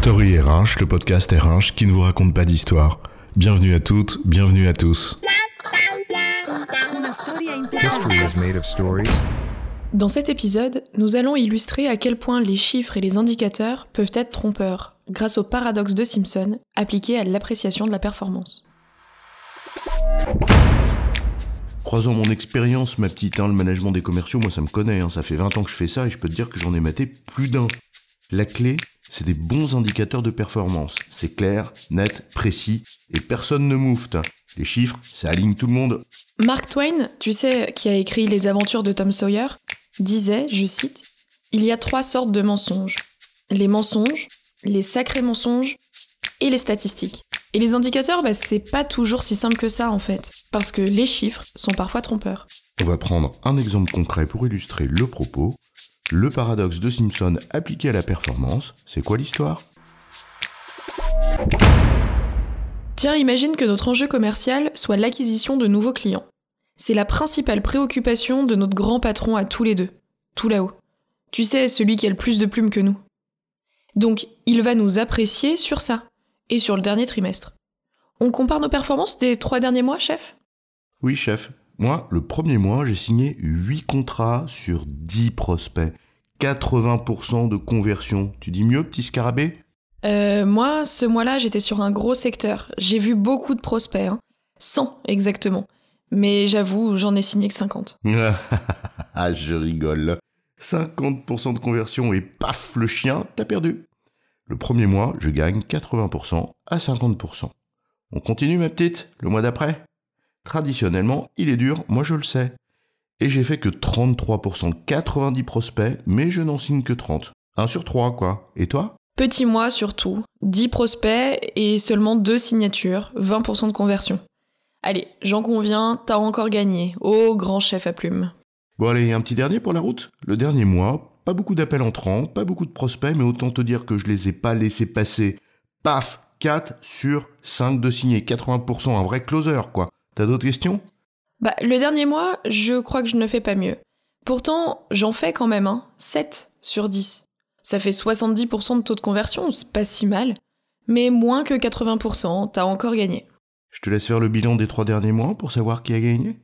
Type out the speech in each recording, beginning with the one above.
Story RH, le podcast RH qui ne vous raconte pas d'histoire. Bienvenue à toutes, bienvenue à tous. History is made of stories. Dans cet épisode, nous allons illustrer à quel point les chiffres et les indicateurs peuvent être trompeurs grâce au paradoxe de Simpson appliqué à l'appréciation de la performance. Croisant mon expérience, ma petite, hein, le management des commerciaux, moi ça me connaît, hein, ça fait 20 ans que je fais ça et je peux te dire que j'en ai maté plus d'un. La clé, c'est des bons indicateurs de performance. C'est clair, net, précis et personne ne moufte. Les chiffres, ça aligne tout le monde. Mark Twain, tu sais, qui a écrit Les aventures de Tom Sawyer, disait, je cite, Il y a trois sortes de mensonges. Les mensonges, les sacrés mensonges et les statistiques. Et les indicateurs, bah, c'est pas toujours si simple que ça en fait, parce que les chiffres sont parfois trompeurs. On va prendre un exemple concret pour illustrer le propos. Le paradoxe de Simpson appliqué à la performance, c'est quoi l'histoire? Tiens, imagine que notre enjeu commercial soit l'acquisition de nouveaux clients. C'est la principale préoccupation de notre grand patron à tous les deux, tout là-haut. Tu sais, celui qui a le plus de plumes que nous. Donc, il va nous apprécier sur ça, et sur le dernier trimestre. On compare nos performances des trois derniers mois, chef? Oui, chef. Moi, le premier mois, j'ai signé 8 contrats sur 10 prospects. 80% de conversion. Tu dis mieux, petit scarabée? Euh, moi, ce mois-là, j'étais sur un gros secteur. J'ai vu beaucoup de prospects, hein. 100 exactement. Mais j'avoue, j'en ai signé que 50. Ah, je rigole. 50% de conversion et paf, le chien, t'as perdu. Le premier mois, je gagne 80% à 50%. On continue, ma petite, le mois d'après? Traditionnellement, il est dur, moi je le sais. Et j'ai fait que 33% de 90 prospects, mais je n'en signe que 30. 1 sur 3, quoi. Et toi? Petit mois surtout, 10 prospects et seulement 2 signatures, 20% de conversion. Allez, j'en conviens, t'as encore gagné. Oh, grand chef à plumes. Bon allez, un petit dernier pour la route? Le dernier mois, pas beaucoup d'appels entrants, pas beaucoup de prospects, mais autant te dire que je les ai pas laissés passer. Paf 4 sur 5 de signés, 80%, un vrai closer, quoi. T'as d'autres questions? Bah, le dernier mois, je crois que je ne fais pas mieux. Pourtant, j'en fais quand même, hein, 7 sur 10. Ça fait 70% de taux de conversion, c'est pas si mal. Mais moins que 80%, t'as encore gagné. Je te laisse faire le bilan des trois derniers mois pour savoir qui a gagné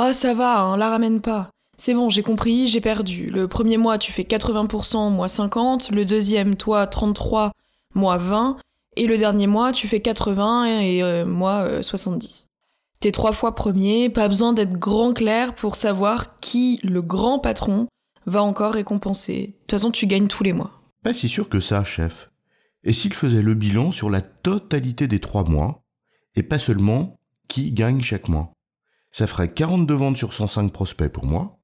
Oh, ça va, hein, la ramène pas. C'est bon, j'ai compris, j'ai perdu. Le premier mois, tu fais 80%, moi 50. Le deuxième, toi, 33, moi 20. Et le dernier mois, tu fais 80 et euh, moi euh, 70. T'es trois fois premier, pas besoin d'être grand clair pour savoir qui, le grand patron, va encore récompenser. De toute façon, tu gagnes tous les mois. Pas si sûr que ça, chef. Et s'il faisait le bilan sur la totalité des trois mois, et pas seulement qui gagne chaque mois? Ça ferait 42 ventes sur 105 prospects pour moi,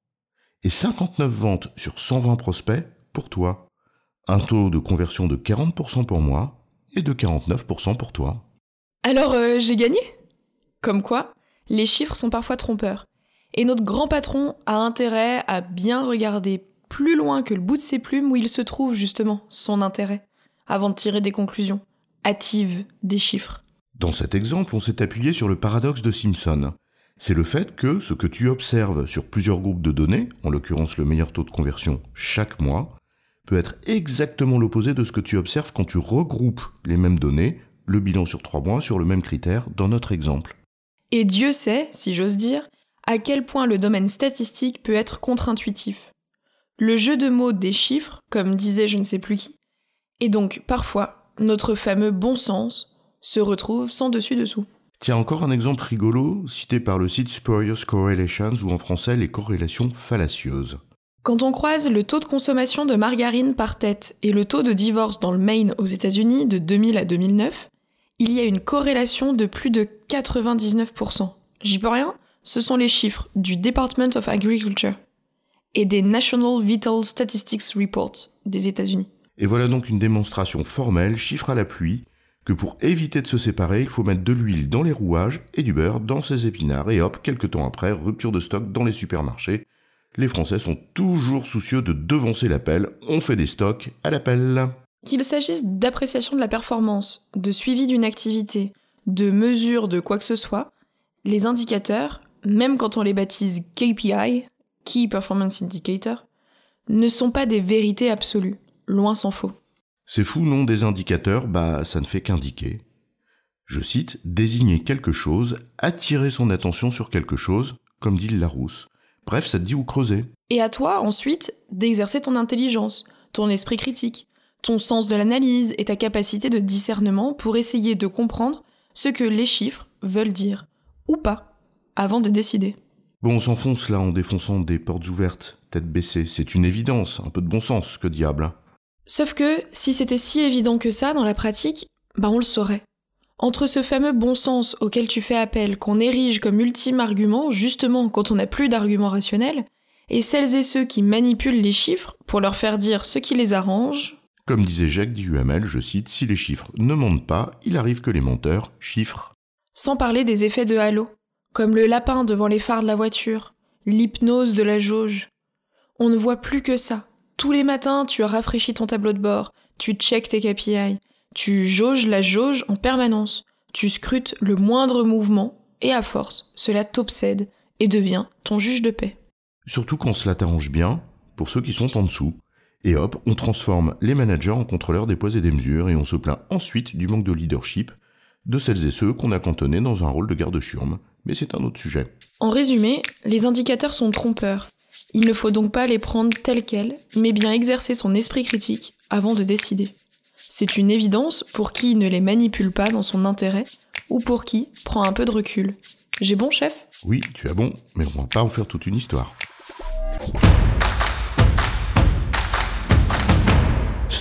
et 59 ventes sur 120 prospects pour toi. Un taux de conversion de 40% pour moi, et de 49% pour toi. Alors, euh, j'ai gagné? Comme quoi, les chiffres sont parfois trompeurs. Et notre grand patron a intérêt à bien regarder plus loin que le bout de ses plumes où il se trouve justement son intérêt, avant de tirer des conclusions hâtives des chiffres. Dans cet exemple, on s'est appuyé sur le paradoxe de Simpson. C'est le fait que ce que tu observes sur plusieurs groupes de données, en l'occurrence le meilleur taux de conversion chaque mois, peut être exactement l'opposé de ce que tu observes quand tu regroupes les mêmes données, le bilan sur trois mois sur le même critère dans notre exemple. Et Dieu sait, si j'ose dire, à quel point le domaine statistique peut être contre-intuitif. Le jeu de mots des chiffres, comme disait je ne sais plus qui, et donc parfois notre fameux bon sens se retrouve sans dessus-dessous. Tiens, encore un exemple rigolo cité par le site Spurious Correlations ou en français les corrélations fallacieuses. Quand on croise le taux de consommation de margarine par tête et le taux de divorce dans le Maine aux États-Unis de 2000 à 2009, il y a une corrélation de plus de 99%. J'y peux rien, ce sont les chiffres du Department of Agriculture et des National Vital Statistics Report des États-Unis. Et voilà donc une démonstration formelle, chiffre à l'appui, que pour éviter de se séparer, il faut mettre de l'huile dans les rouages et du beurre dans ses épinards, et hop, quelques temps après, rupture de stock dans les supermarchés. Les Français sont toujours soucieux de devancer l'appel, on fait des stocks à l'appel. Qu'il s'agisse d'appréciation de la performance, de suivi d'une activité, de mesure de quoi que ce soit, les indicateurs, même quand on les baptise KPI, Key Performance Indicator, ne sont pas des vérités absolues, loin s'en faut. C'est fou, non Des indicateurs, bah ça ne fait qu'indiquer. Je cite, désigner quelque chose, attirer son attention sur quelque chose, comme dit Larousse. Bref, ça te dit où creuser. Et à toi, ensuite, d'exercer ton intelligence, ton esprit critique, ton sens de l'analyse et ta capacité de discernement pour essayer de comprendre ce que les chiffres veulent dire, ou pas, avant de décider. Bon, on s'enfonce là en défonçant des portes ouvertes, tête baissée. C'est une évidence, un peu de bon sens, que diable. hein. Sauf que, si c'était si évident que ça dans la pratique, bah on le saurait. Entre ce fameux bon sens auquel tu fais appel, qu'on érige comme ultime argument, justement quand on n'a plus d'arguments rationnels, et celles et ceux qui manipulent les chiffres pour leur faire dire ce qui les arrange, Comme disait Jacques Duhamel, je cite, si les chiffres ne montent pas, il arrive que les menteurs chiffrent. sans parler des effets de halo, comme le lapin devant les phares de la voiture, l'hypnose de la jauge. On ne voit plus que ça. Tous les matins, tu rafraîchis ton tableau de bord, tu checkes tes KPI, tu jauges la jauge en permanence, tu scrutes le moindre mouvement, et à force, cela t'obsède et devient ton juge de paix. Surtout quand cela t'arrange bien, pour ceux qui sont en dessous. Et hop, on transforme les managers en contrôleurs des poids et des mesures et on se plaint ensuite du manque de leadership de celles et ceux qu'on a cantonnés dans un rôle de garde-churme. Mais c'est un autre sujet. En résumé, les indicateurs sont trompeurs. Il ne faut donc pas les prendre tels quels, mais bien exercer son esprit critique avant de décider. C'est une évidence pour qui ne les manipule pas dans son intérêt ou pour qui prend un peu de recul. J'ai bon, chef? Oui, tu as bon, mais on va pas en faire toute une histoire.